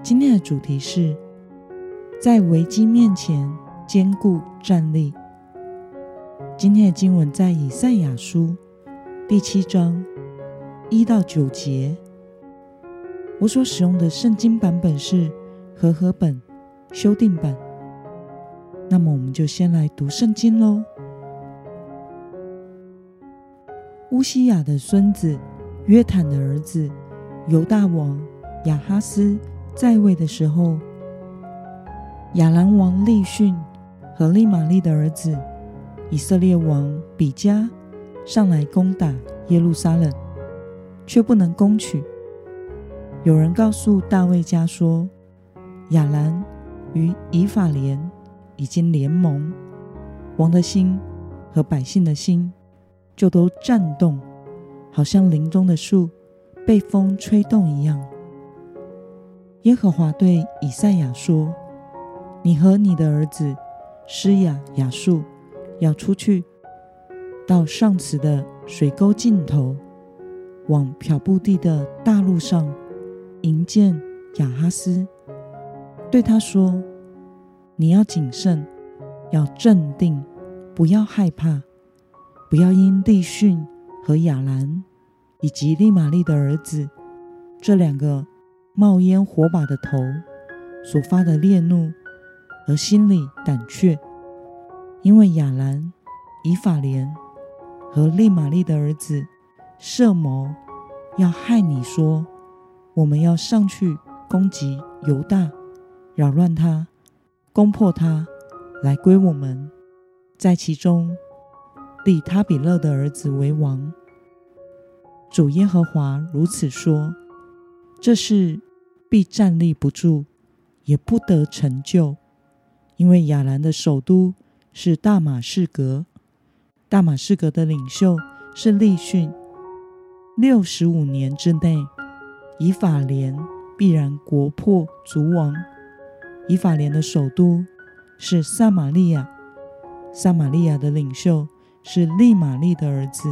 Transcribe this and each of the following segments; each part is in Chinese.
今天的主题是在危机面前坚固站立。今天的经文在以赛亚书第七章一到九节。我所使用的圣经版本是和合本修订版。那么，我们就先来读圣经喽。乌西亚的孙子约坦的儿子犹大王亚哈斯。在位的时候，亚兰王利逊和利玛利的儿子以色列王比加上来攻打耶路撒冷，却不能攻取。有人告诉大卫家说，亚兰与以法莲已经联盟，王的心和百姓的心就都颤动，好像林中的树被风吹动一样。耶和华对以赛亚说：“你和你的儿子施雅雅述要出去，到上茨的水沟尽头，往漂布地的大路上迎见雅哈斯，对他说：你要谨慎，要镇定，不要害怕，不要因利逊和亚兰以及利玛利的儿子这两个。”冒烟火把的头所发的烈怒，而心里胆怯，因为亚兰、以法莲和利玛利的儿子设谋要害你，说我们要上去攻击犹大，扰乱他，攻破他，来归我们，在其中立他比勒的儿子为王。主耶和华如此说：这是。必站立不住，也不得成就，因为亚兰的首都是大马士革，大马士革的领袖是利逊。六十五年之内，以法莲必然国破族亡。以法莲的首都是撒玛利亚，撒玛利亚的领袖是利玛利的儿子。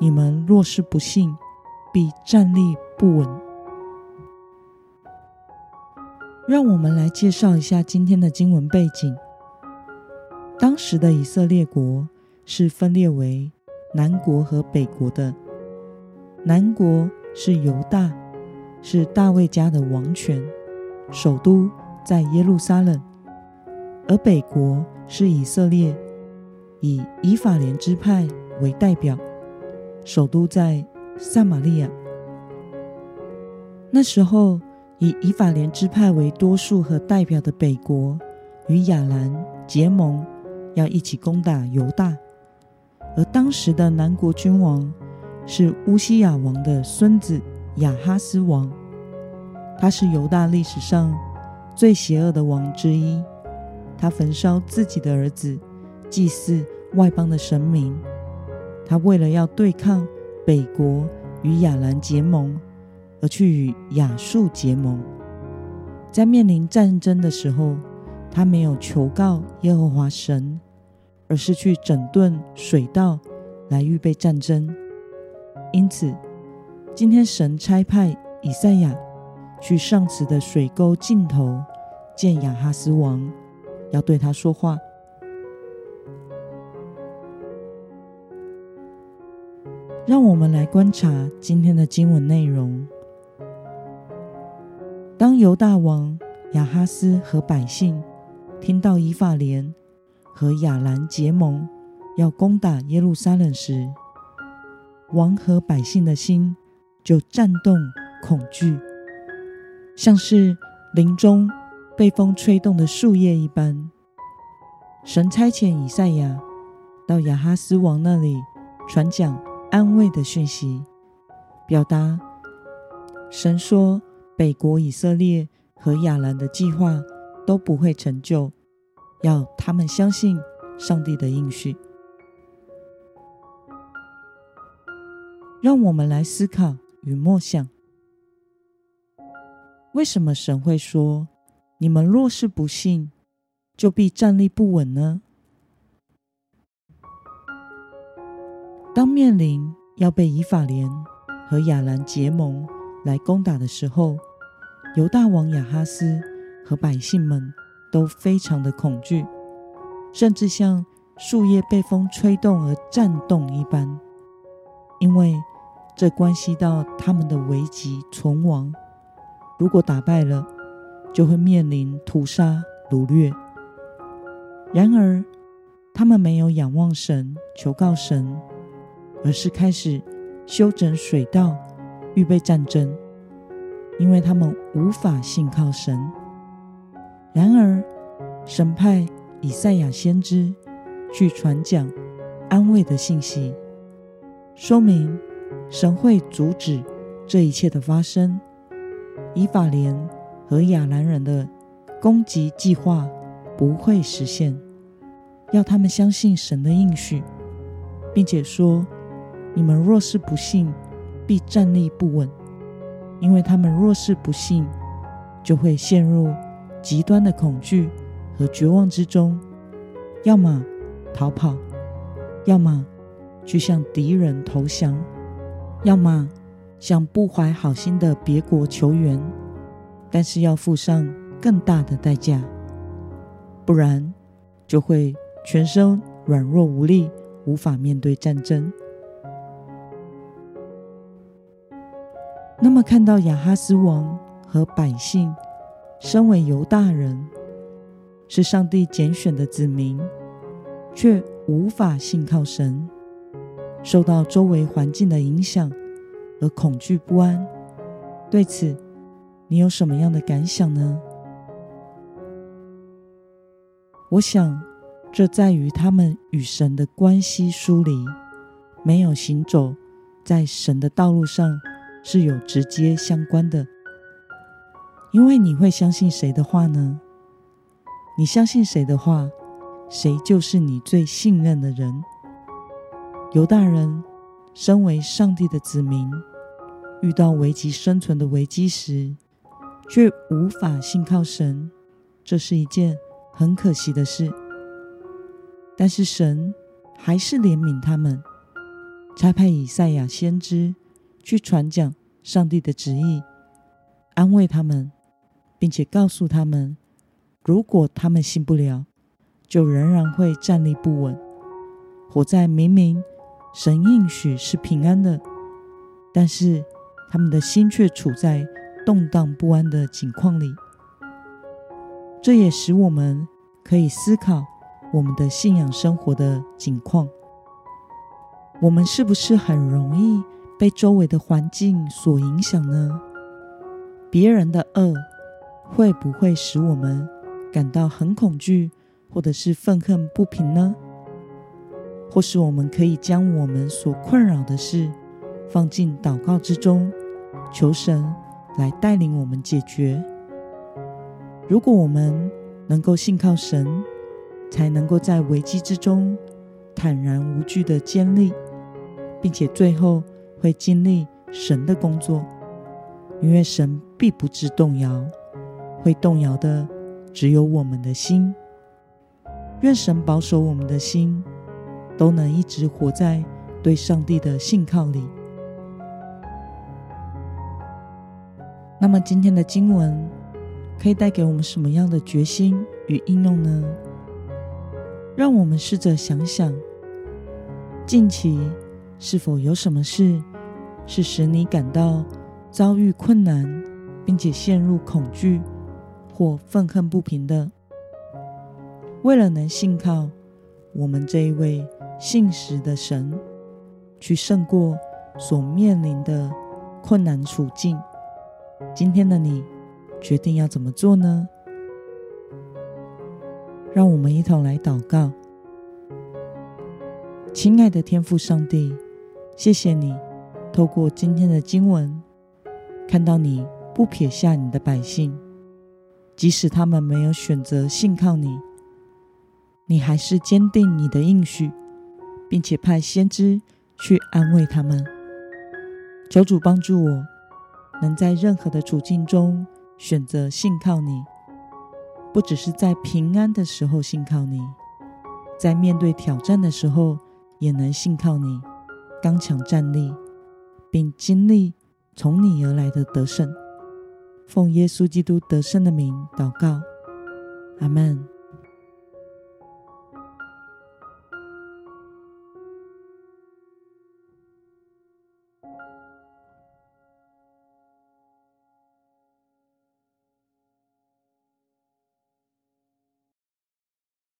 你们若是不信，必站立不稳。让我们来介绍一下今天的经文背景。当时的以色列国是分裂为南国和北国的。南国是犹大，是大卫家的王权，首都在耶路撒冷；而北国是以色列，以以法莲支派为代表，首都在撒玛利亚。那时候，以以法莲支派为多数和代表的北国与亚兰结盟，要一起攻打犹大。而当时的南国君王是乌西亚王的孙子亚哈斯王，他是犹大历史上最邪恶的王之一。他焚烧自己的儿子，祭祀外邦的神明。他为了要对抗北国与亚兰结盟。而去与亚述结盟，在面临战争的时候，他没有求告耶和华神，而是去整顿水道来预备战争。因此，今天神差派以赛亚去上茨的水沟尽头见亚哈斯王，要对他说话。让我们来观察今天的经文内容。当犹大王亚哈斯和百姓听到以法莲和亚兰结盟要攻打耶路撒冷时，王和百姓的心就颤动恐惧，像是林中被风吹动的树叶一般。神差遣以赛亚到亚哈斯王那里传讲安慰的讯息，表达神说。北国以色列和亚兰的计划都不会成就。要他们相信上帝的应许。让我们来思考与默想：为什么神会说“你们若是不信，就必站立不稳”呢？当面临要被以法莲和亚兰结盟来攻打的时候，犹大王亚哈斯和百姓们都非常的恐惧，甚至像树叶被风吹动而颤动一般，因为这关系到他们的危急存亡。如果打败了，就会面临屠杀掳掠。然而，他们没有仰望神，求告神，而是开始修整水道，预备战争，因为他们无法信靠神。然而，神派以赛亚先知去传讲安慰的信息，说明神会阻止这一切的发生，以法莲和亚兰人的攻击计划不会实现，要他们相信神的应许，并且说：“你们若是不信，必站立不稳，因为他们若是不信，就会陷入。”极端的恐惧和绝望之中，要么逃跑，要么去向敌人投降，要么向不怀好心的别国求援，但是要付上更大的代价，不然就会全身软弱无力，无法面对战争。那么，看到亚哈斯王和百姓。身为犹大人，是上帝拣选的子民，却无法信靠神，受到周围环境的影响而恐惧不安。对此，你有什么样的感想呢？我想，这在于他们与神的关系疏离，没有行走在神的道路上，是有直接相关的。因为你会相信谁的话呢？你相信谁的话，谁就是你最信任的人。犹大人身为上帝的子民，遇到危急生存的危机时，却无法信靠神，这是一件很可惜的事。但是神还是怜悯他们，差派以赛亚先知去传讲上帝的旨意，安慰他们。并且告诉他们，如果他们信不了，就仍然会站立不稳，活在明明神应许是平安的，但是他们的心却处在动荡不安的境况里。这也使我们可以思考我们的信仰生活的境况。我们是不是很容易被周围的环境所影响呢？别人的恶。会不会使我们感到很恐惧，或者是愤恨不平呢？或是我们可以将我们所困扰的事放进祷告之中，求神来带领我们解决。如果我们能够信靠神，才能够在危机之中坦然无惧的坚立，并且最后会经历神的工作，因为神必不致动摇。会动摇的只有我们的心。愿神保守我们的心，都能一直活在对上帝的信靠里。那么今天的经文可以带给我们什么样的决心与应用呢？让我们试着想想，近期是否有什么事是使你感到遭遇困难，并且陷入恐惧？或愤恨不平的，为了能信靠我们这一位信实的神，去胜过所面临的困难处境，今天的你决定要怎么做呢？让我们一同来祷告。亲爱的天父上帝，谢谢你透过今天的经文，看到你不撇下你的百姓。即使他们没有选择信靠你，你还是坚定你的应许，并且派先知去安慰他们。求主帮助我，能在任何的处境中选择信靠你，不只是在平安的时候信靠你，在面对挑战的时候也能信靠你，刚强站立，并经历从你而来的得胜。奉耶稣基督得胜的名祷告，阿门。